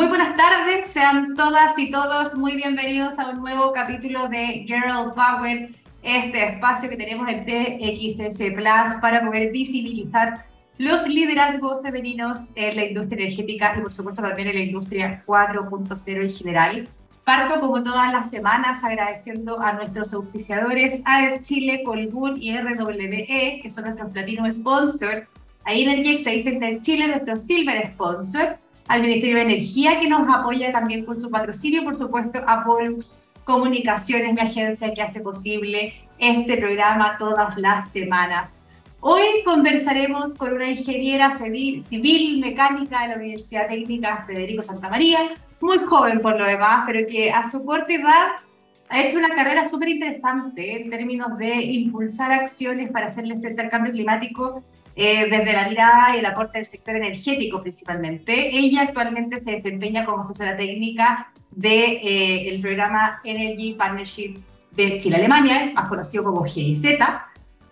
Muy buenas tardes, sean todas y todos muy bienvenidos a un nuevo capítulo de Girl Power, este espacio que tenemos en TXS Plus para poder visibilizar los liderazgos femeninos en la industria energética y por supuesto también en la industria 4.0 en general. Parto como todas las semanas agradeciendo a nuestros auspiciadores AER Chile, Colbún y RWE, que son nuestros platino sponsor, a Energex, a Chile, nuestro silver sponsor, al Ministerio de Energía que nos apoya también con su patrocinio, por supuesto a Pollux Comunicaciones, mi agencia que hace posible este programa todas las semanas. Hoy conversaremos con una ingeniera civil, civil mecánica de la Universidad Técnica Federico Santa María, muy joven por lo demás, pero que a su corta edad ha hecho una carrera súper interesante en términos de impulsar acciones para hacerle frente al cambio climático eh, desde la mirada y el aporte del sector energético principalmente. Ella actualmente se desempeña como asesora técnica del de, eh, programa Energy Partnership de Chile-Alemania, más conocido como GIZ,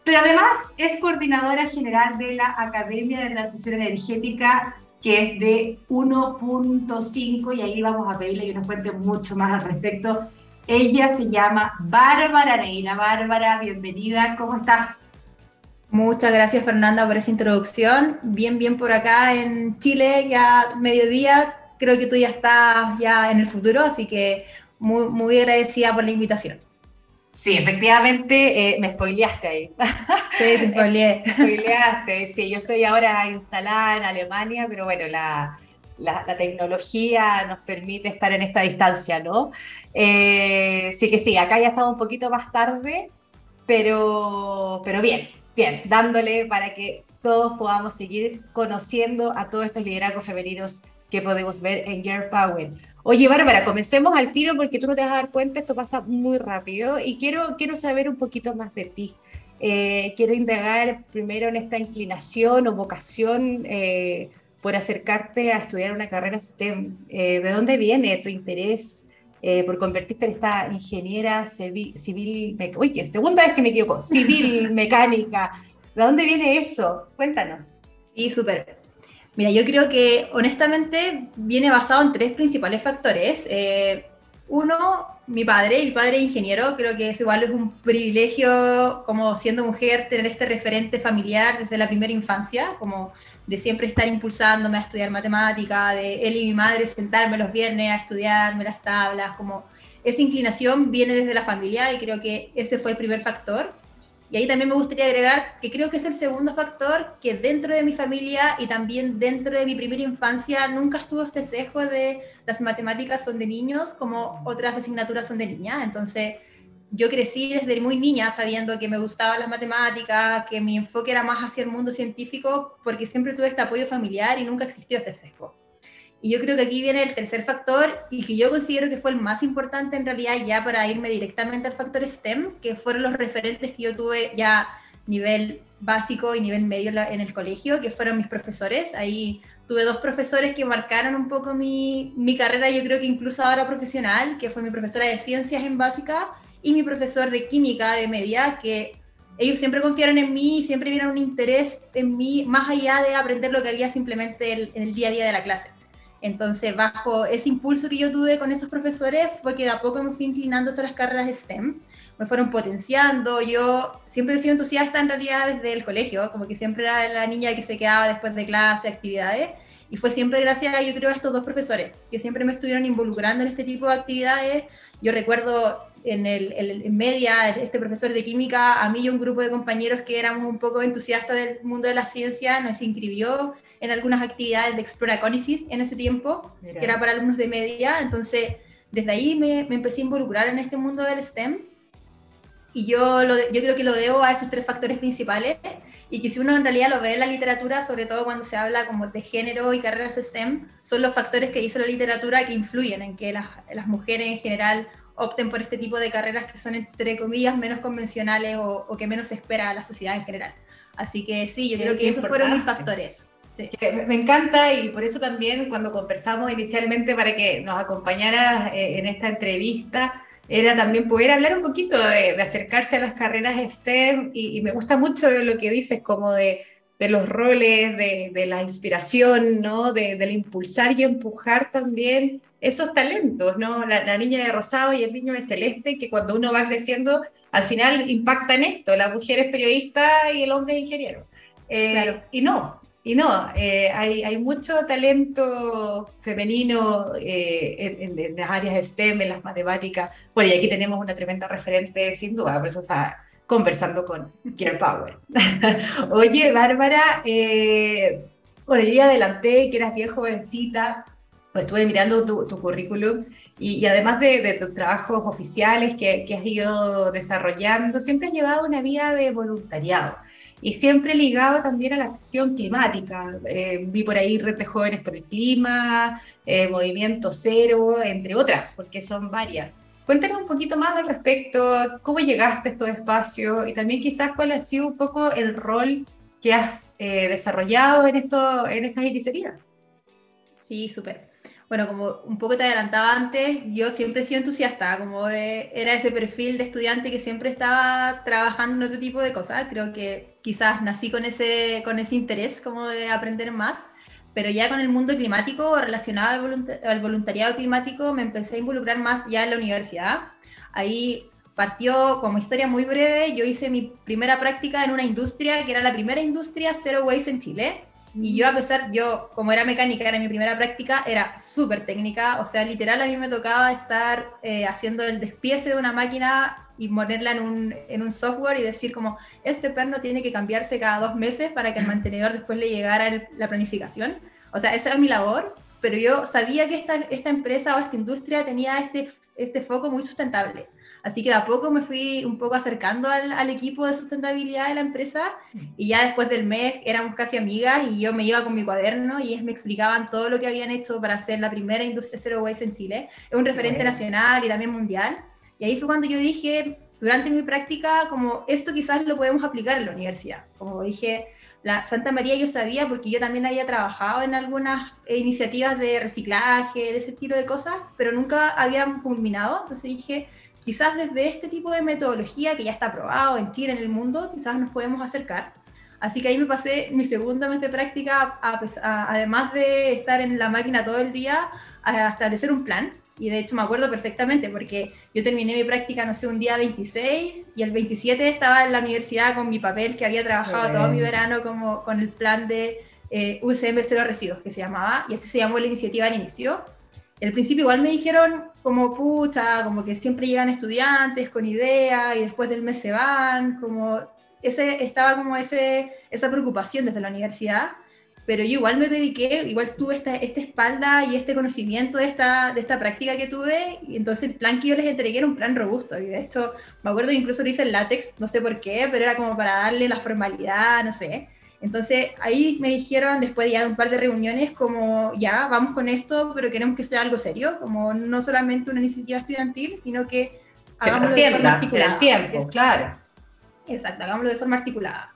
pero además es coordinadora general de la Academia de Transición Energética, que es de 1.5, y ahí vamos a pedirle que nos cuente mucho más al respecto. Ella se llama Bárbara Neila. Bárbara, bienvenida, ¿cómo estás? Muchas gracias Fernanda por esa introducción. Bien, bien por acá en Chile, ya mediodía. Creo que tú ya estás ya en el futuro, así que muy, muy agradecida por la invitación. Sí, efectivamente, eh, me spoileaste ahí. Sí, te spoileé. spoileaste, sí, yo estoy ahora instalada en Alemania, pero bueno, la, la, tecnología nos permite estar en esta distancia, ¿no? Eh, sí que sí, acá ya estamos un poquito más tarde, pero, pero bien, bien, dándole para que todos podamos seguir conociendo a todos estos liderazgos femeninos que podemos ver en Girl Power. Oye, Bárbara, comencemos al tiro porque tú no te vas a dar cuenta, esto pasa muy rápido y quiero, quiero saber un poquito más de ti. Eh, quiero indagar primero en esta inclinación o vocación eh, por acercarte a estudiar una carrera STEM. Eh, ¿De dónde viene tu interés por convertirte en esta ingeniera civil, civil uy, que segunda vez que me equivoco, civil mecánica? ¿De dónde viene eso? Cuéntanos. Sí, súper. Mira, yo creo que honestamente viene basado en tres principales factores. Eh, uno, mi padre, mi padre ingeniero, creo que es igual es un privilegio como siendo mujer tener este referente familiar desde la primera infancia, como de siempre estar impulsándome a estudiar matemática, de él y mi madre sentarme los viernes a estudiarme las tablas, como esa inclinación viene desde la familia y creo que ese fue el primer factor. Y ahí también me gustaría agregar que creo que es el segundo factor que dentro de mi familia y también dentro de mi primera infancia nunca estuvo este sesgo de las matemáticas son de niños como otras asignaturas son de niñas. Entonces yo crecí desde muy niña sabiendo que me gustaban las matemáticas, que mi enfoque era más hacia el mundo científico porque siempre tuve este apoyo familiar y nunca existió este sesgo. Y yo creo que aquí viene el tercer factor y que yo considero que fue el más importante en realidad ya para irme directamente al factor STEM, que fueron los referentes que yo tuve ya nivel básico y nivel medio en el colegio, que fueron mis profesores. Ahí tuve dos profesores que marcaron un poco mi, mi carrera, yo creo que incluso ahora profesional, que fue mi profesora de ciencias en básica y mi profesor de química de media, que ellos siempre confiaron en mí siempre vieron un interés en mí más allá de aprender lo que había simplemente en el día a día de la clase. Entonces, bajo ese impulso que yo tuve con esos profesores, fue que de a poco me fui inclinando hacia las carreras STEM, me fueron potenciando, yo siempre he sido entusiasta en realidad desde el colegio, como que siempre era la niña que se quedaba después de clase, actividades, y fue siempre gracias, yo creo, a estos dos profesores, que siempre me estuvieron involucrando en este tipo de actividades. Yo recuerdo en, el, en media, este profesor de química, a mí y un grupo de compañeros que éramos un poco entusiastas del mundo de la ciencia, nos inscribió en algunas actividades de Explora Conicid en ese tiempo, que era para alumnos de media. Entonces, desde ahí me, me, empecé a involucrar en este mundo del STEM. Y yo, lo, yo creo que lo debo a esos tres factores principales y que si uno en realidad lo ve en la literatura, sobre todo cuando se habla como de género y carreras STEM, son los factores que dice la literatura que influyen en que las, las mujeres en general opten por este tipo de carreras que son, entre comillas, menos convencionales o, o que menos se espera a la sociedad en general. Así que sí, yo creo que esos fueron mis factores. Me encanta y por eso también cuando conversamos inicialmente para que nos acompañaras eh, en esta entrevista, era también poder hablar un poquito de, acercarse a las carreras STEM y, me gusta mucho lo que dices, como de de los roles, de, la inspiración, ¿no? De, del impulsar y empujar también esos talentos, ¿no? La, niña de rosado y el niño de celeste, que cuando uno va creciendo, al final impacta en esto, la mujer es periodista y el hombre es ingeniero. Eh, y no, y no, eh, hay, hay, mucho talento femenino eh, en, las áreas STEM, en las matemáticas. Bueno, y aquí tenemos una tremenda referente, sin duda, por eso está conversando con Girl Power. Oye, Bárbara, bueno, yo adelanté que eras bien jovencita, pues estuve mirando tu, tu currículum y, además de, de, tus trabajos oficiales que, que, has ido desarrollando, siempre has llevado una vida de voluntariado y siempre ligado también a la acción climática. Eh, vi por ahí Red de Jóvenes por el Clima, eh, Movimiento Cero, entre otras, porque son varias. Cuéntanos un poquito más al respecto, cómo llegaste a estos espacios y también quizás cuál ha sido un poco el rol que has eh, desarrollado en, esto, en estas iniciativas. Sí, súper. Bueno, como un poco te adelantaba antes, yo siempre he sido entusiasta, como era ese perfil de estudiante que siempre estaba trabajando en otro tipo de cosas. Creo que quizás nací con ese, con ese interés como de aprender más pero ya con el mundo climático relacionado al, voluntariado climático me empecé a involucrar más ya en la universidad. Ahí partió como historia muy breve, yo hice mi primera práctica en una industria que era la primera industria Zero Waste en Chile. Y yo a pesar, yo como era mecánica, era mi primera práctica, era súper técnica, o sea, literal a mí me tocaba estar eh, haciendo el despiece de una máquina y ponerla en un, en un, software y decir como, este perno tiene que cambiarse cada dos meses para que el mantenedor después le llegara la planificación. O sea, esa era mi labor, pero yo sabía que esta, esta empresa o esta industria tenía este, este foco muy sustentable. Así que de a poco me fui un poco acercando al, al, equipo de sustentabilidad de la empresa y ya después del mes éramos casi amigas y yo me iba con mi cuaderno y ellos me explicaban todo lo que habían hecho para hacer la primera industria zero waste en Chile. Es un referente nacional y también mundial. Y ahí fue cuando yo dije, durante mi práctica, como esto quizás lo podemos aplicar en la universidad. Como dije, la Santa María yo sabía porque yo también había trabajado en algunas iniciativas de reciclaje, de ese tipo de cosas, pero nunca habían culminado. Entonces dije, quizás desde este tipo de metodología que ya está aprobado en Chile, en el mundo, quizás nos podemos acercar. Así que ahí me pasé mi segundo mes de práctica, además de estar en la máquina todo el día, a establecer un plan y de hecho me acuerdo perfectamente porque yo terminé mi práctica, no sé, un día 26 y el 27 estaba en la universidad con mi papel que había trabajado todo mi verano como con el plan de eh, USM Cero Residuos que se llamaba y así se llamó la iniciativa al inicio. Al principio igual me dijeron como pucha, como que siempre llegan estudiantes con ideas y después del mes se van, como ese, estaba como ese, esa preocupación desde la universidad pero yo igual me dediqué, igual tuve esta, esta espalda y este conocimiento de esta, de esta práctica que tuve, y entonces el plan que yo les entregué era un plan robusto, y de hecho me acuerdo que incluso lo hice en látex, no sé por qué, pero era como para darle la formalidad, no sé. Entonces ahí me dijeron, después de ya un par de reuniones, como ya, vamos con esto, pero queremos que sea algo serio, como no solamente una iniciativa estudiantil, sino que hagámoslo de forma articulada. El tiempo, claro. Exacto, hagámoslo de forma articulada.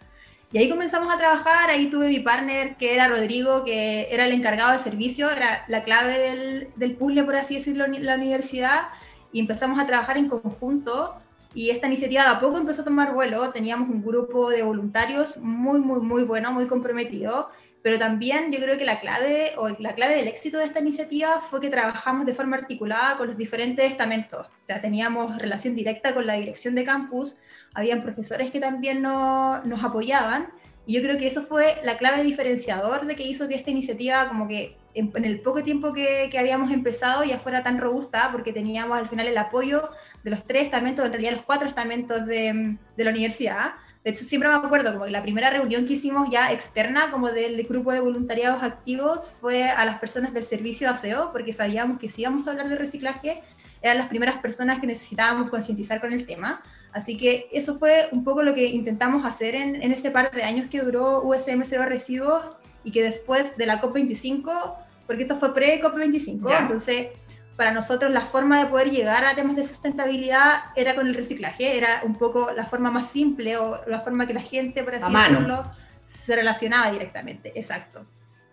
Y ahí comenzamos a trabajar, ahí tuve mi partner que era Rodrigo, que era el encargado de servicio, era la clave del, del puzzle, por así decirlo, en la universidad, y empezamos a trabajar en conjunto. Y esta iniciativa de a poco empezó a tomar vuelo, teníamos un grupo de voluntarios muy, muy, muy bueno, muy comprometido, pero también yo creo que la clave, o la clave del éxito de esta iniciativa fue que trabajamos de forma articulada con los diferentes estamentos. O sea, teníamos relación directa con la dirección de campus, habían profesores que también no, nos apoyaban, y yo creo que eso fue la clave diferenciador de que hizo que esta iniciativa, como que en, el poco tiempo que, que, habíamos empezado, ya fuera tan robusta, porque teníamos al final el apoyo de los tres estamentos, en realidad los cuatro estamentos de, de la universidad de hecho, siempre me acuerdo como que la primera reunión que hicimos ya externa, como del grupo de voluntariados activos, fue a las personas del servicio de aseo, porque sabíamos que si íbamos a hablar de reciclaje, eran las primeras personas que necesitábamos concientizar con el tema. Así que eso fue un poco lo que intentamos hacer en, en ese par de años que duró USM Cero Residuos y que después de la COP25, porque esto fue pre-COP25, entonces para nosotros la forma de poder llegar a temas de sustentabilidad era con el reciclaje, era un poco la forma más simple o la forma que la gente, por así decirlo, se relacionaba directamente, exacto.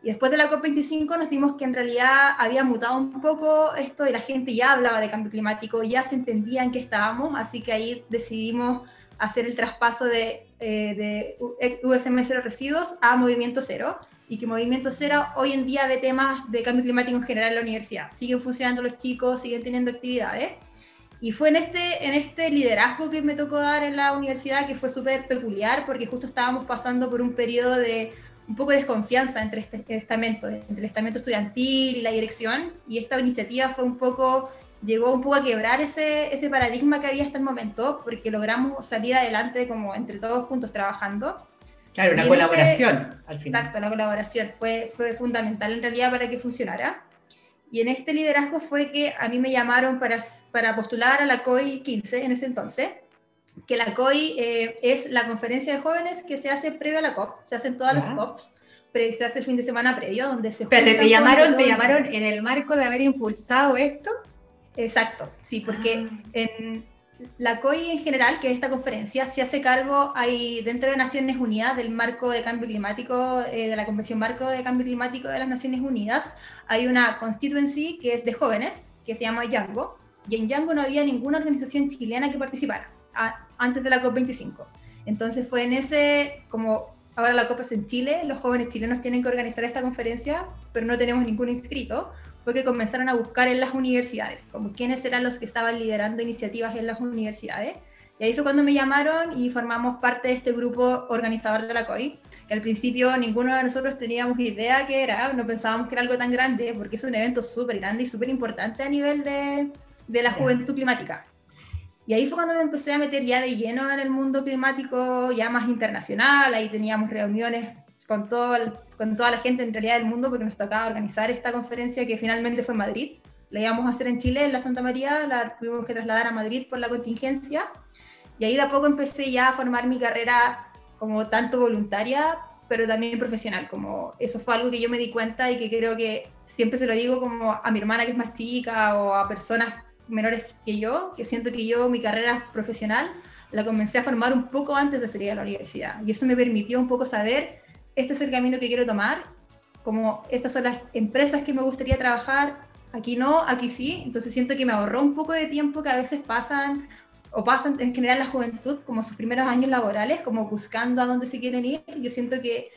Y después de la COP25 nos dimos que en realidad había mutado un poco esto y la gente ya hablaba de cambio climático, ya se entendía en qué estábamos, así que ahí decidimos hacer el traspaso de, eh, de USM Cero Residuos a Movimiento Cero y que Movimiento Cero hoy en día ve temas de cambio climático en general en la universidad. Siguen funcionando los chicos, siguen teniendo actividades. Y fue en este, en este liderazgo que me tocó dar en la universidad que fue súper peculiar porque justo estábamos pasando por un periodo de un poco de desconfianza entre este estamento, entre el estamento estudiantil y la dirección. Y esta iniciativa fue un poco, llegó un poco a quebrar ese, ese paradigma que había hasta el momento porque logramos salir adelante como entre todos juntos trabajando. Claro, una colaboración al final. Exacto, la colaboración fue, fue fundamental en realidad para que funcionara. Y en este liderazgo fue que a mí me llamaron para, para postular a la COI 15 en ese entonces, que la COI eh, es la conferencia de jóvenes que se hace previo a la COP, se hacen todas las COPs, pero se hace el fin de semana previo, donde se... Espérate, ¿te llamaron, ¿te llamaron en el marco de haber impulsado esto? Exacto, sí, porque ah. en, la COI en general, que es esta conferencia, se hace cargo hay, dentro de Naciones Unidas del marco de cambio climático, eh, de la Convención Marco de Cambio Climático de las Naciones Unidas, hay una constituency que es de jóvenes, que se llama Yango, y en Yango no había ninguna organización chilena que participara antes de la COP25. Entonces fue en ese, como ahora la COP es en Chile, los jóvenes chilenos tienen que organizar esta conferencia, pero no tenemos ningún inscrito, fue que comenzaron a buscar en las universidades, como quiénes eran los que estaban liderando iniciativas en las universidades. Y ahí fue cuando me llamaron y formamos parte de este grupo organizador de la COI, que al principio ninguno de nosotros teníamos idea qué era, no pensábamos que era algo tan grande, porque es un evento súper grande y súper importante a nivel de, de la juventud climática. Y ahí fue cuando me empecé a meter ya de lleno en el mundo climático, ya más internacional, ahí teníamos reuniones con, todo con toda la gente en realidad del mundo, porque nos tocaba organizar esta conferencia que finalmente fue en Madrid. La íbamos a hacer en Chile, en la Santa María, la tuvimos que trasladar a Madrid por la contingencia. Y ahí de a poco empecé ya a formar mi carrera como tanto voluntaria, pero también profesional. Como eso fue algo que yo me di cuenta y que creo que siempre se lo digo como a mi hermana que es más chica o a personas menores que yo, que siento que yo mi carrera profesional la comencé a formar un poco antes de salir a la universidad. Y eso me permitió un poco saber este es el camino que quiero tomar, como estas son las empresas que me gustaría trabajar, aquí no, aquí sí, entonces siento que me ahorró un poco de tiempo que a veces pasan o pasan en general la juventud como sus primeros años laborales, como buscando a dónde se quieren ir. Yo siento que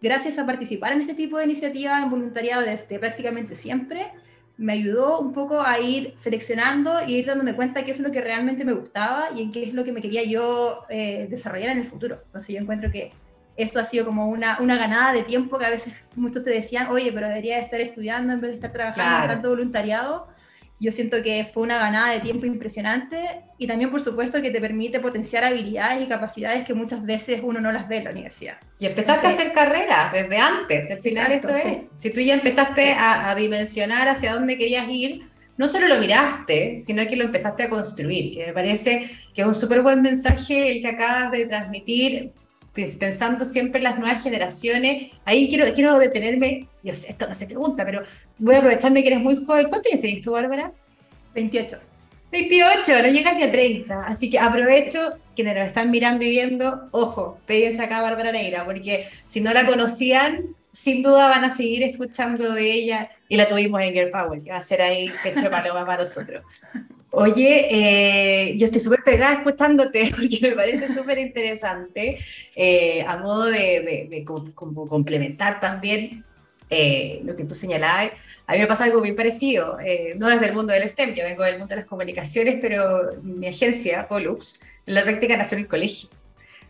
gracias a participar en este tipo de iniciativas en voluntariado desde prácticamente siempre, me ayudó un poco a ir seleccionando y ir dándome cuenta qué es lo que realmente me gustaba y en qué es lo que me quería yo eh, desarrollar en el futuro. Entonces yo encuentro que eso ha sido como una, una ganada de tiempo que a veces muchos te decían, oye, pero debería estar estudiando en vez de estar trabajando en tanto voluntariado. Yo siento que fue una ganada de tiempo impresionante y también, por supuesto, que te permite potenciar habilidades y capacidades que muchas veces uno no las ve en la universidad. Y empezaste a hacer carrera desde antes, al final eso es. Si tú ya empezaste a, a dimensionar hacia dónde querías ir, no solo lo miraste, sino que lo empezaste a construir, que me parece que es un súper buen mensaje el que acabas de transmitir pensando siempre en las nuevas generaciones. Ahí quiero, quiero detenerme, yo sé, esto no se pregunta, pero voy a aprovecharme que eres muy joven. ¿Cuántos años tienes tú, Bárbara? 28. 28, no llegas ni a 30. Así que aprovecho quienes nos están mirando y viendo, ojo, péguense acá a Bárbara Negra, porque si no la conocían, sin duda van a seguir escuchando de ella. Y la tuvimos en Girl Power, que va a ser ahí pecho paloma para nosotros. Oye, eh, yo estoy súper pegada escuchándote porque me parece súper interesante, eh, a modo de, complementar también eh, lo que tú señalabas. A mí me pasa algo bien parecido, no desde el mundo del STEM, yo vengo del mundo de las comunicaciones, pero mi agencia, Pollux, la práctica nació en el colegio.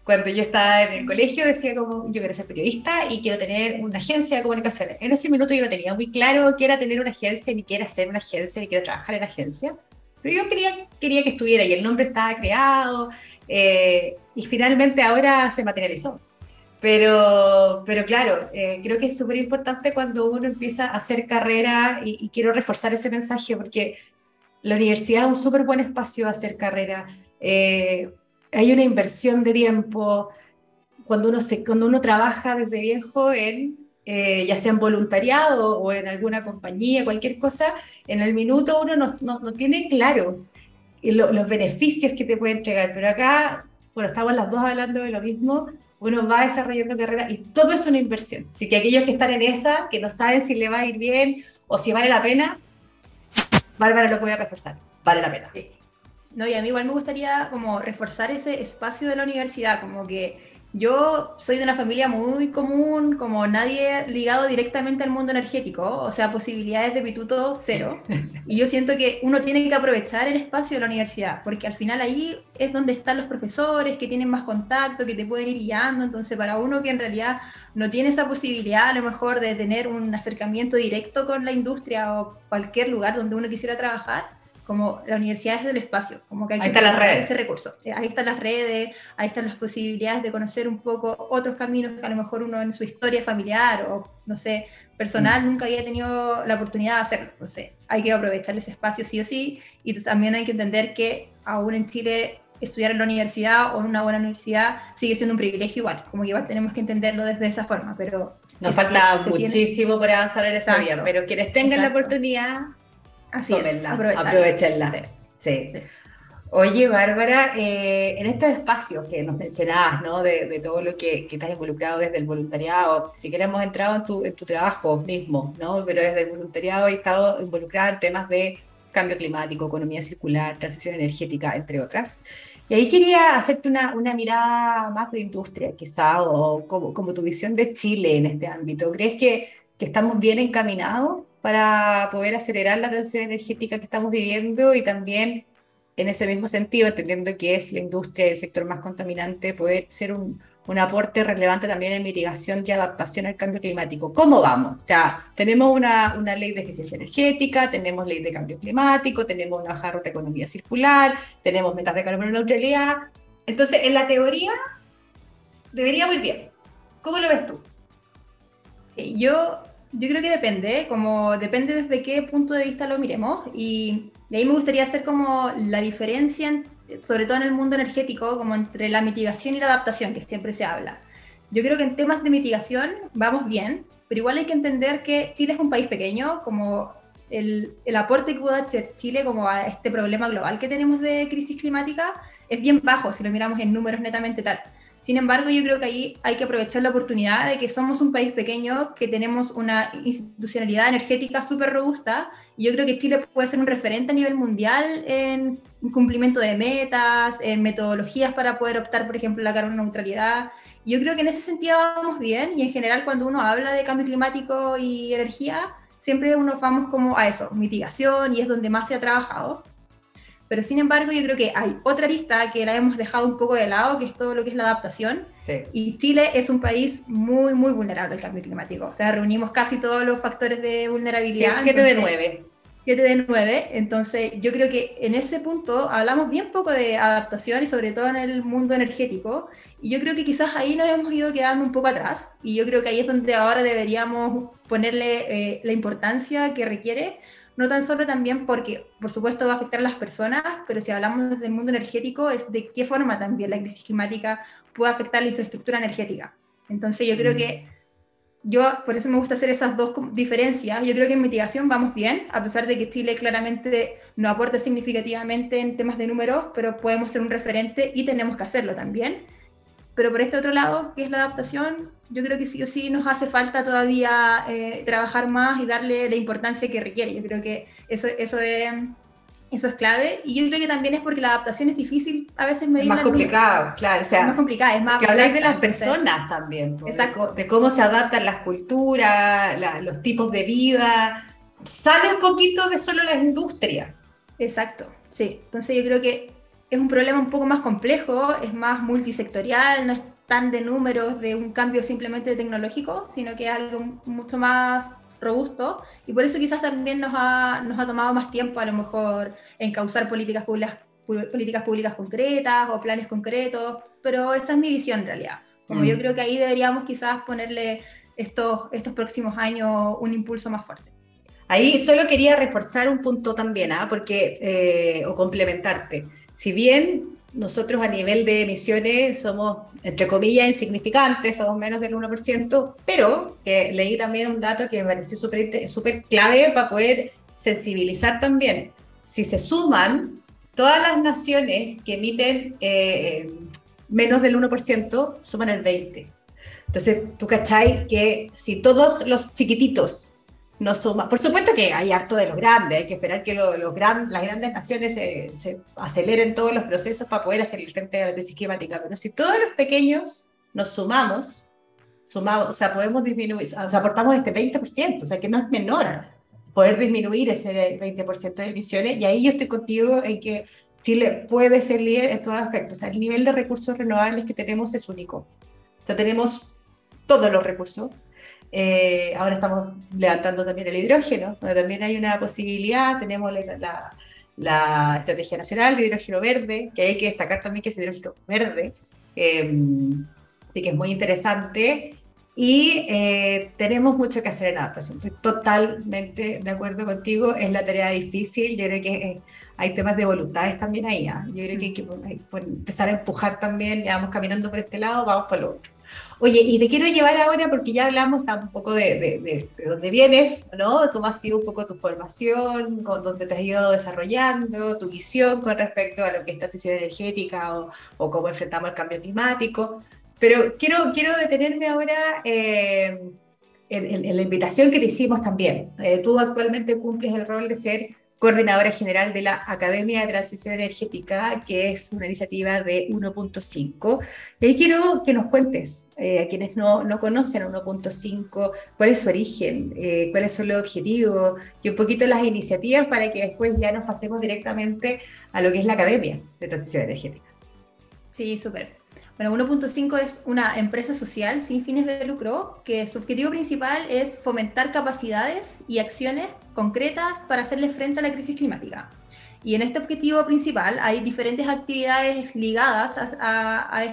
Cuando yo estaba en el colegio decía como, yo quiero ser periodista y quiero tener una agencia de comunicaciones. En ese minuto yo no tenía muy claro qué era tener una agencia, ni qué era ser una agencia, ni qué era trabajar en agencia pero yo quería, quería que estuviera y el nombre estaba creado eh, y finalmente ahora se materializó. Pero, pero claro, eh, creo que es súper importante cuando uno empieza a hacer carrera y, quiero reforzar ese mensaje porque la universidad es un súper buen espacio a hacer carrera. Eh, hay una inversión de tiempo. Cuando uno, se, cuando uno trabaja desde bien joven, ya sea en voluntariado o en alguna compañía, cualquier cosa, en el minuto uno no, no, tiene claro los beneficios que te puede entregar, pero acá, bueno, estamos las dos hablando de lo mismo, uno va desarrollando carrera y todo es una inversión. Así que aquellos que están en esa, que no saben si le va a ir bien o si vale la pena, Bárbara lo puede reforzar, vale la pena. No, y a mí igual me gustaría como reforzar ese espacio de la universidad, como que yo soy de una familia muy común, como nadie ligado directamente al mundo energético, o sea, posibilidades de pituto cero. Y yo siento que uno tiene que aprovechar el espacio de la universidad, porque al final ahí es donde están los profesores que tienen más contacto, que te pueden ir guiando. Entonces, para uno que en realidad no tiene esa posibilidad, a lo mejor, de tener un acercamiento directo con la industria o cualquier lugar donde uno quisiera trabajar, como la universidad es del espacio, como que hay ahí que están ese recurso. Eh, ahí están las redes, ahí están las posibilidades de conocer un poco otros caminos que a lo mejor uno en su historia familiar o, no sé, personal mm. nunca había tenido la oportunidad de hacerlo. Entonces, hay que aprovechar ese espacio sí o sí y también hay que entender que aún en Chile estudiar en la universidad o en una buena universidad sigue siendo un privilegio igual, como que igual tenemos que entenderlo desde esa forma, pero... Nos falta muchísimo por avanzar en esa vía, pero quienes tengan la oportunidad Así es, aprovecharla. Sí, Oye, Bárbara, eh, en estos espacios que nos mencionabas, ¿no? De, todo lo que, que, has involucrado desde el voluntariado, si siquiera hemos entrado en tu, en tu trabajo mismo, ¿no? Pero desde el voluntariado he estado involucrada en temas de cambio climático, economía circular, transición energética, entre otras. Y ahí quería hacerte una, una mirada más de industria, quizá, o como, como tu visión de Chile en este ámbito. ¿Crees que, que estamos bien encaminados para poder acelerar la transición energética que estamos viviendo y también en ese mismo sentido, entendiendo que es la industria el sector más contaminante, poder ser un, un aporte relevante también en mitigación y adaptación al cambio climático. ¿Cómo vamos? O sea, tenemos una, una ley de eficiencia energética, tenemos ley de cambio climático, tenemos una hoja de economía circular, tenemos metas de carbono neutralidad. Entonces, en la teoría, debería muy bien. ¿Cómo lo ves tú? Sí, yo yo creo que depende, como depende desde qué punto de vista lo miremos y, ahí me gustaría hacer como la diferencia, sobre todo en el mundo energético, como entre la mitigación y la adaptación, que siempre se habla. Yo creo que en temas de mitigación vamos bien, pero igual hay que entender que Chile es un país pequeño, como el, el, aporte que puede hacer Chile como a este problema global que tenemos de crisis climática es bien bajo si lo miramos en números netamente tal. Sin embargo, yo creo que ahí hay que aprovechar la oportunidad de que somos un país pequeño, que tenemos una institucionalidad energética súper robusta, y yo creo que Chile puede ser un referente a nivel mundial en cumplimiento de metas, en metodologías para poder optar, por ejemplo, la carbono neutralidad. Yo creo que en ese sentido vamos bien, y en general cuando uno habla de cambio climático y energía, siempre uno vamos como a eso, mitigación, y es donde más se ha trabajado. Pero sin embargo, yo creo que hay otra lista que la hemos dejado un poco de lado, que es todo lo que es la adaptación. Y Chile es un país muy, muy vulnerable al cambio climático. O sea, reunimos casi todos los factores de vulnerabilidad. 7 de 9. 7 de 9. Entonces, yo creo que en ese punto hablamos bien poco de adaptación y sobre todo en el mundo energético. Y yo creo que quizás ahí nos hemos ido quedando un poco atrás. Y yo creo que ahí es donde ahora deberíamos ponerle eh, la importancia que requiere no tan solo también porque, por supuesto, va a afectar a las personas, pero si hablamos desde el mundo energético, es de qué forma también la crisis climática puede afectar la infraestructura energética. Entonces, yo creo mm. que yo, por eso me gusta hacer esas dos diferencias. Yo creo que en mitigación vamos bien, a pesar de que Chile claramente no aporta significativamente en temas de números, pero podemos ser un referente y tenemos que hacerlo también. Pero por este otro lado, que es la adaptación, yo creo que sí o sí nos hace falta todavía eh, trabajar más y darle la importancia que requiere. Yo creo que eso, eso, es, eso es clave. Y yo creo que también es porque la adaptación es difícil a veces medir. Es más complicado, claro. O sea, es más complicada, es más. Que habláis de las personas también. Exacto. De, cómo se adaptan las culturas, los tipos de vida. Sale un poquito de solo la industria. Exacto, sí. Entonces yo creo que es un problema un poco más complejo, es más multisectorial, no es tan de números de un cambio simplemente tecnológico, sino que es algo mucho más robusto y por eso quizás también nos ha, nos ha tomado más tiempo a lo mejor en causar políticas públicas, políticas públicas concretas o planes concretos, pero esa es mi visión en realidad. Como yo mm. creo que ahí deberíamos quizás ponerle estos, estos próximos años un impulso más fuerte. Ahí solo quería reforzar un punto también, ¿ah? porque, eh, o complementarte. Si bien nosotros a nivel de emisiones somos, entre comillas, insignificantes, somos menos del 1%, pero leí también un dato que me pareció súper clave para poder sensibilizar también. Si se suman todas las naciones que emiten eh, menos del 1%, suman el 20%. Entonces, tú cachai que si todos los chiquititos no suma. Por supuesto que hay harto de los grandes, hay que esperar que los las grandes naciones se, aceleren todos los procesos para poder hacer frente a la crisis climática, pero si todos los pequeños nos sumamos, sumamos, o sea, podemos disminuir, o sea, aportamos este 20%, o sea, que no es menor poder disminuir ese 20% de emisiones, y ahí yo estoy contigo en que Chile puede ser líder en todos aspectos, o sea, el nivel de recursos renovables que tenemos es único, o sea, tenemos todos los recursos, eh, ahora estamos levantando también el hidrógeno, donde también hay una posibilidad, tenemos la, Estrategia Nacional de Hidrógeno Verde, que hay que destacar también que es hidrógeno verde, eh, que es muy interesante. Y eh, tenemos mucho que hacer en adaptación. Estoy totalmente de acuerdo contigo, es la tarea difícil, yo creo que eh, hay temas de voluntades también ahí. ¿ah? Yo creo que hay que empezar a empujar también, ya vamos caminando por este lado, vamos por el otro. Oye, y te quiero llevar ahora, porque ya hablamos un poco de, de, de, dónde vienes, ¿no? Cómo ha sido un poco tu formación, con dónde te has ido desarrollando, tu visión con respecto a lo que es transición energética o, o cómo enfrentamos el cambio climático. Pero quiero, quiero detenerme ahora eh, en, la invitación que te hicimos también. Eh, tú actualmente cumples el rol de ser coordinadora general de la Academia de Transición Energética, que es una iniciativa de 1.5. Y ahí quiero que nos cuentes, eh, a quienes no, no conocen 1.5, cuál es su origen, eh, cuáles son los objetivos y un poquito las iniciativas para que después ya nos pasemos directamente a lo que es la Academia de Transición Energética. Sí, súper. Bueno, 1.5 es una empresa social sin fines de lucro que su objetivo principal es fomentar capacidades y acciones concretas para hacerle frente a la crisis climática. Y en este objetivo principal hay diferentes actividades ligadas a,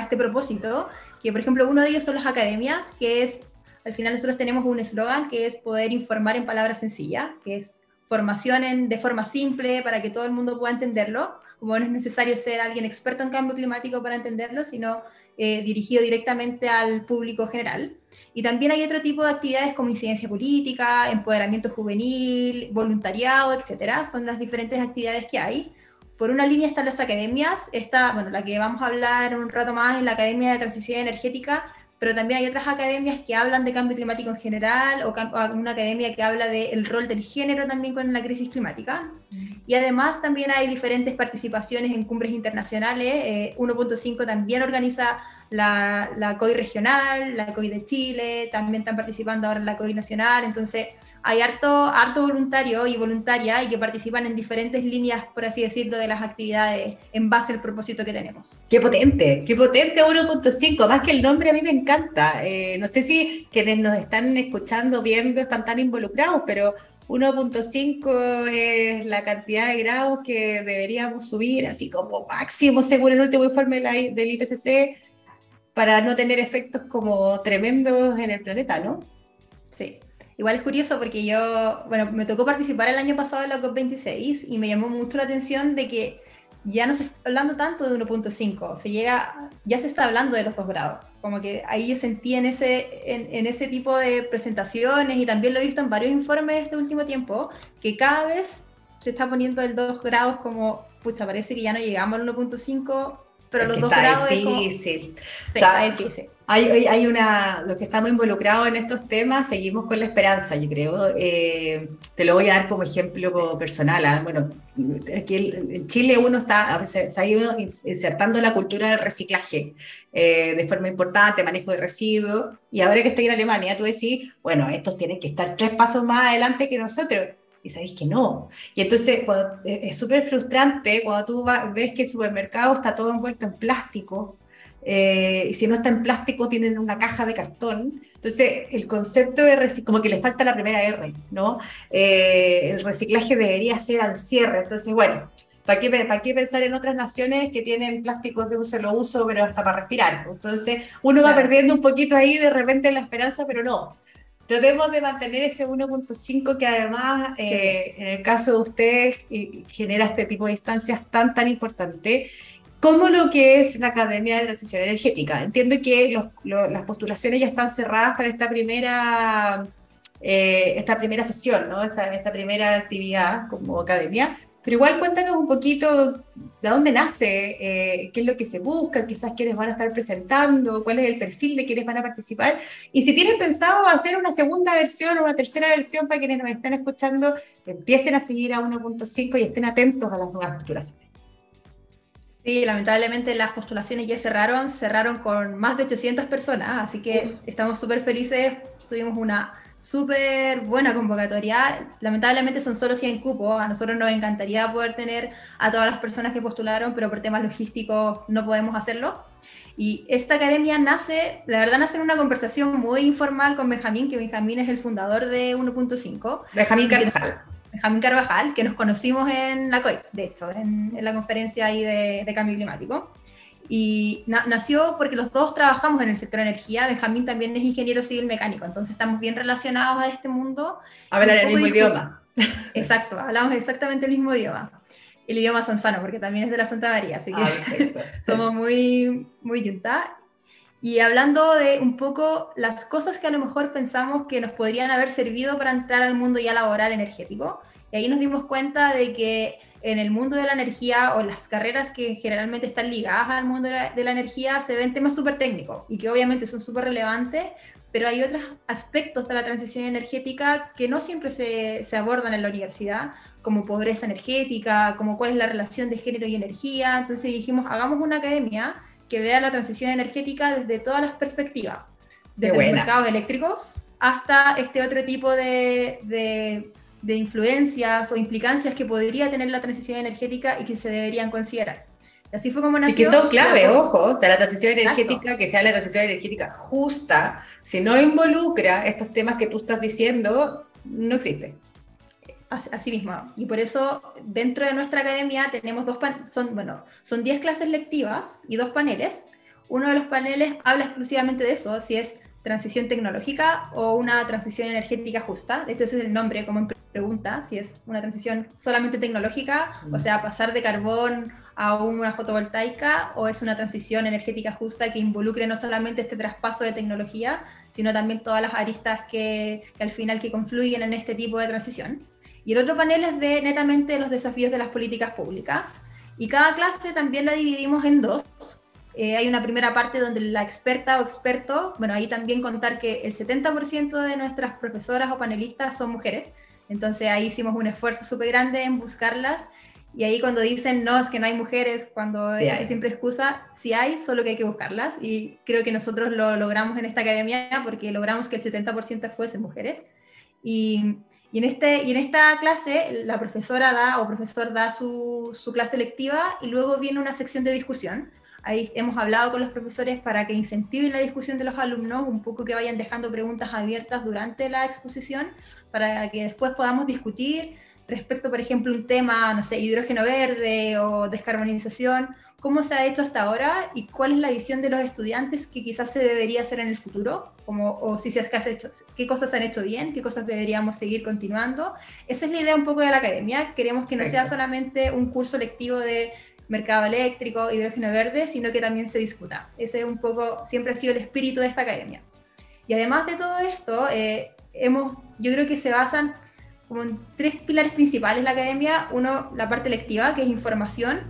este propósito, que por ejemplo uno de ellos son las academias, que es, al final nosotros tenemos un eslogan que es poder informar en palabras sencillas, que es formación en, de forma simple para que todo el mundo pueda entenderlo como no es necesario ser alguien experto en cambio climático para entenderlo, sino eh, dirigido directamente al público general. Y también hay otro tipo de actividades como incidencia política, empoderamiento juvenil, voluntariado, etcétera. Son las diferentes actividades que hay. Por una línea están las academias, está, bueno, la que vamos a hablar un rato más es la Academia de Transición Energética, pero también hay otras academias que hablan de cambio climático en general, o, una academia que habla del rol del género también con la crisis climática. Y además también hay diferentes participaciones en cumbres internacionales. 1.5 eh, también organiza la, la COI regional, la COI de Chile, también están participando ahora en la COI nacional. Entonces, hay harto, harto voluntario y voluntaria y que participan en diferentes líneas, por así decirlo, de las actividades en base al propósito que tenemos. Qué potente, qué potente 1.5, más que el nombre a mí me encanta. Eh, no sé si quienes nos están escuchando, viendo, están tan involucrados, pero 1.5 es la cantidad de grados que deberíamos subir, así como máximo según el último informe del IPCC, para no tener efectos como tremendos en el planeta, ¿no? Igual es curioso porque yo, bueno, me tocó participar el año pasado en la COP26 y me llamó mucho la atención de que ya no se está hablando tanto de 1.5, se llega, ya se está hablando de los dos grados. Como que ahí yo sentí en ese, en, ese tipo de presentaciones y también lo he visto en varios informes este último tiempo, que cada vez se está poniendo el 2 grados como, pucha, parece que ya no llegamos al 1.5, pero los dos grados difícil. Es como, sí, Hay, hay, una, los que estamos involucrados en estos temas, seguimos con la esperanza, yo creo. Eh, te lo voy a dar como ejemplo personal. ¿ah? Bueno, aquí en Chile uno está, se, se ha ido insertando la cultura del reciclaje eh, de forma importante, manejo de residuos, y ahora que estoy en Alemania, tú decís, bueno, estos tienen que estar tres pasos más adelante que nosotros y sabéis que no. Y entonces es súper frustrante cuando tú ves que el supermercado está todo envuelto en plástico, eh, y si no está en plástico tienen una caja de cartón. Entonces el concepto de como que le falta la primera R, ¿no? Eh, el reciclaje debería ser al cierre. Entonces, bueno, ¿Para qué, ¿Para qué, pensar en otras naciones que tienen plásticos de un solo uso, pero hasta para respirar? Entonces, uno va perdiendo un poquito ahí de repente la esperanza, pero no tratemos de mantener ese 1.5 que además, eh, en el caso de ustedes, genera este tipo de instancias tan, tan importantes como lo que es la Academia de Transición Energética. Entiendo que las postulaciones ya están cerradas para esta primera, eh, esta primera sesión, ¿no? esta, esta primera actividad como academia, pero igual cuéntanos un poquito de dónde nace, eh, qué es lo que se busca, quizás quiénes van a estar presentando, cuál es el perfil de quienes van a participar. Y si tienen pensado hacer una segunda versión o una tercera versión para quienes nos estén escuchando, empiecen a seguir a 1.5 y estén atentos a las nuevas postulaciones. Sí, lamentablemente las postulaciones ya cerraron, cerraron con más de 800 personas, así que estamos súper felices. Tuvimos una súper buena convocatoria. Lamentablemente son solo 100 cupos. A nosotros nos encantaría poder tener a todas las personas que postularon, pero por temas logísticos no podemos hacerlo. Y esta academia nace, la verdad, nace en una conversación muy informal con Benjamín, que Benjamín es el fundador de 1.5. Benjamín Carvajal. Benjamín Carvajal, que nos conocimos en la COI, de hecho, en, la conferencia ahí de, de cambio climático. Y nació porque los dos trabajamos en el sector de energía. Benjamín también es ingeniero civil mecánico, entonces estamos bien relacionados a este mundo. Hablan el mismo idioma. Exacto, hablamos exactamente el mismo idioma. El idioma sansano, porque también es de la Santa María, así que ah, somos muy, muy yunta. Y hablando de un poco las cosas que a lo mejor pensamos que nos podrían haber servido para entrar al mundo ya laboral energético, y ahí nos dimos cuenta de que en el mundo de la energía o las carreras que generalmente están ligadas al mundo de la, energía se ven temas súper técnicos y que obviamente son súper relevantes, pero hay otros aspectos de la transición energética que no siempre se, se, abordan en la universidad, como pobreza energética, como cuál es la relación de género y energía. Entonces dijimos, hagamos una academia que vea la transición energética desde todas las perspectivas, desde los mercados eléctricos hasta este otro tipo de, de de influencias o implicancias que podría tener la transición energética y que se deberían considerar. Y así fue como nació. Y que son clave, ojo, o sea, la transición energética, que sea la transición energética justa, si no involucra estos temas que tú estás diciendo, no existe. Así, mismo. Y por eso dentro de nuestra academia tenemos dos, son, bueno, son 10 clases lectivas y dos paneles. Uno de los paneles habla exclusivamente de eso, si es transición tecnológica o una transición energética justa. De hecho, ese es el nombre, como pregunta, si es una transición solamente tecnológica, o sea, pasar de carbón a una fotovoltaica, o es una transición energética justa que involucre no solamente este traspaso de tecnología, sino también todas las aristas que, que al final que confluyen en este tipo de transición. Y el otro panel es de netamente los desafíos de las políticas públicas. Y cada clase también la dividimos en dos, eh, hay una primera parte donde la experta o experto, bueno, ahí también contar que el 70% de nuestras profesoras o panelistas son mujeres, entonces ahí hicimos un esfuerzo súper grande en buscarlas. Y ahí cuando dicen no, es que no hay mujeres, cuando sí siempre excusa, sí hay, solo que hay que buscarlas. Y creo que nosotros lo logramos en esta academia porque logramos que el 70% fuesen mujeres. Y, y, en este, y en esta clase la profesora da o profesor da su, su clase lectiva y luego viene una sección de discusión Ahí hemos hablado con los profesores para que incentiven la discusión de los alumnos, un poco que vayan dejando preguntas abiertas durante la exposición, para que después podamos discutir respecto, por ejemplo, un tema, no sé, hidrógeno verde o descarbonización, cómo se ha hecho hasta ahora y cuál es la visión de los estudiantes que quizás se debería hacer en el futuro, como, o si se has hecho, qué cosas se han hecho bien, qué cosas deberíamos seguir continuando. Esa es la idea un poco de la academia. Queremos que no sea solamente un curso lectivo de mercado eléctrico, hidrógeno verde, sino que también se discuta. Ese es un poco, siempre ha sido el espíritu de esta academia. Y además de todo esto, eh, hemos, yo creo que se basan como en tres pilares principales la academia. Uno, la parte lectiva, que es información,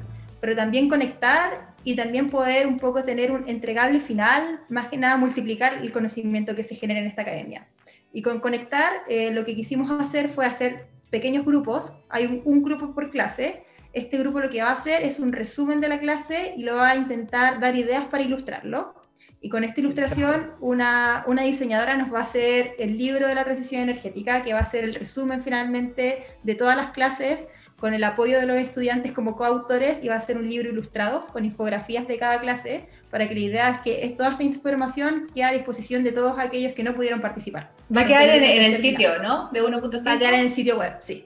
pero también conectar y también poder un poco tener un entregable final, más que nada multiplicar el conocimiento que se genera en esta academia. Y con conectar, eh, lo que quisimos hacer fue hacer pequeños grupos, hay un grupo por clase, este grupo lo que va a hacer es un resumen de la clase y lo va a intentar dar ideas para ilustrarlo. Y con esta ilustración, una, una diseñadora nos va a hacer el libro de la transición energética, que va a ser el resumen finalmente de todas las clases, con el apoyo de los estudiantes como coautores, y va a ser un libro ilustrado con infografías de cada clase, para que la idea es que toda esta información quede a disposición de todos aquellos que no pudieron participar. Va a quedar en, en el sitio, ¿no? De 1.5. Va a quedar en el sitio web, sí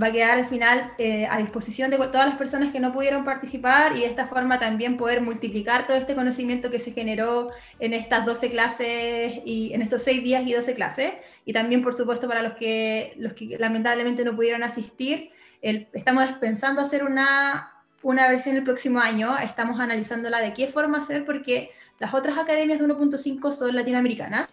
va a quedar al final eh, a disposición de todas las personas que no pudieron participar y de esta forma también poder multiplicar todo este conocimiento que se generó en estas 12 clases y en estos 6 días y 12 clases. Y también, por supuesto, para los que, los que lamentablemente no pudieron asistir, el, estamos pensando hacer una, una versión el próximo año, estamos analizándola de qué forma hacer porque las otras academias de 1.5 son latinoamericanas.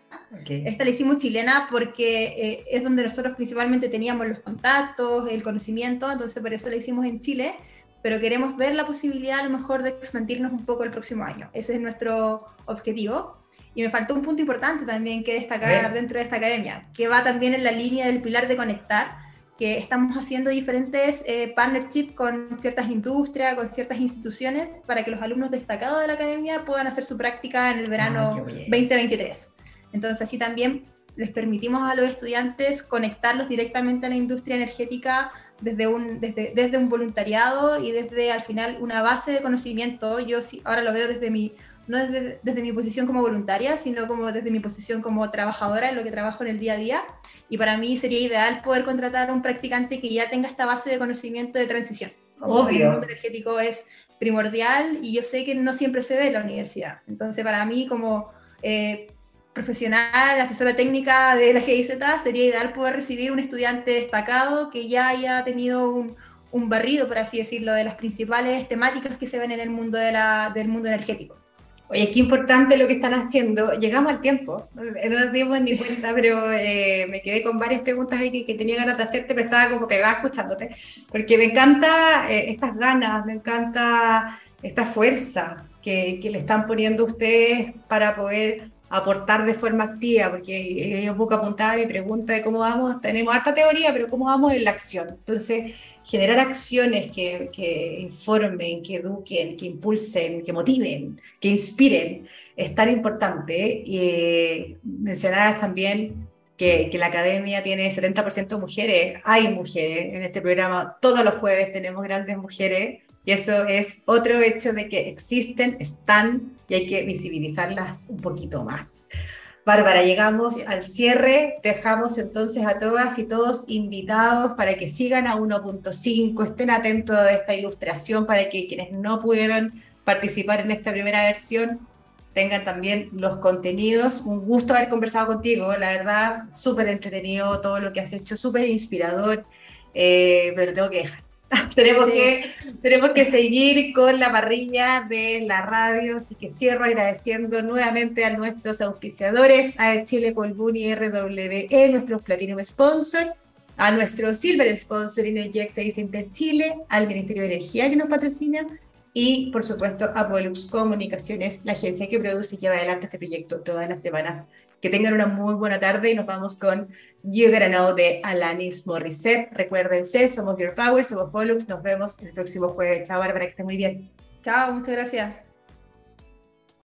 Esta la hicimos chilena porque eh, es donde nosotros principalmente teníamos los contactos, el conocimiento, entonces por eso la hicimos en Chile. pero queremos ver la posibilidad a lo mejor de expandirnos un poco el próximo año. Ese es nuestro objetivo. Y me faltó un punto importante también que destacar dentro de esta academia, que va también en la línea del pilar de conectar, que estamos haciendo diferentes eh, partnerships con ciertas industrias, con ciertas instituciones, para que los alumnos destacados de la academia puedan hacer su práctica en el verano 2023. Entonces así también les permitimos a los estudiantes conectarlos directamente a la industria energética desde un, desde, desde un voluntariado y desde al final una base de conocimiento. Yo sí, ahora lo veo desde mi, no desde, desde mi posición como voluntaria, sino como desde mi posición como trabajadora en lo que trabajo en el día a día y para mí sería ideal poder contratar a un practicante que ya tenga esta base de conocimiento de transición. Obvio. El mundo energético es primordial y yo sé que no siempre se ve en la universidad. Entonces, para mí, como eh, profesional, asesora técnica de la GIZ, sería ideal poder recibir un estudiante destacado que ya haya tenido un, un barrido, por así decirlo, de las principales temáticas que se ven en el mundo de la, del mundo energético. Oye, qué importante lo que están haciendo. Llegamos al tiempo, no nos dimos ni cuenta, pero eh, me quedé con varias preguntas ahí que, tenía ganas de hacerte, pero estaba como pegada escuchándote, porque me encanta eh, estas ganas, me encanta esta fuerza que, que, le están poniendo ustedes para poder aportar de forma activa, porque yo un poco apuntaba mi pregunta de cómo vamos, tenemos harta teoría, pero cómo vamos en la acción. Entonces, generar acciones que, informen, que eduquen, que impulsen, que motiven, que inspiren, es tan importante. Y eh, mencionabas también que, que, la academia tiene 70% mujeres, hay mujeres en este programa, todos los jueves tenemos grandes mujeres, y eso es otro hecho de que existen, están, y hay que visibilizarlas un poquito más. Bárbara, llegamos al cierre. Dejamos entonces a todas y todos invitados para que sigan a 1.5, estén atentos a esta ilustración para que quienes no pudieron participar en esta primera versión tengan también los contenidos. Un gusto haber conversado contigo, la verdad, súper entretenido todo lo que has hecho, súper inspirador, eh, pero tengo que dejar. tenemos, que, tenemos que seguir con la parrilla de la radio, así que cierro agradeciendo nuevamente a nuestros auspiciadores, a Chile Colbuni RWE, nuestros Platinum Sponsor, a nuestro Silver Sponsor Energy 6 Inter Chile, al Ministerio de Energía que nos patrocina y por supuesto a Pollux Comunicaciones, la agencia que produce y lleva adelante este proyecto todas las semanas. Que tengan una muy buena tarde y nos vamos con You Gotta de Alanis Morissette. Recuérdense, somos Your Power, somos Pollux. Nos vemos el próximo jueves. Chao, Bárbara, que esté muy bien. Chao, muchas gracias.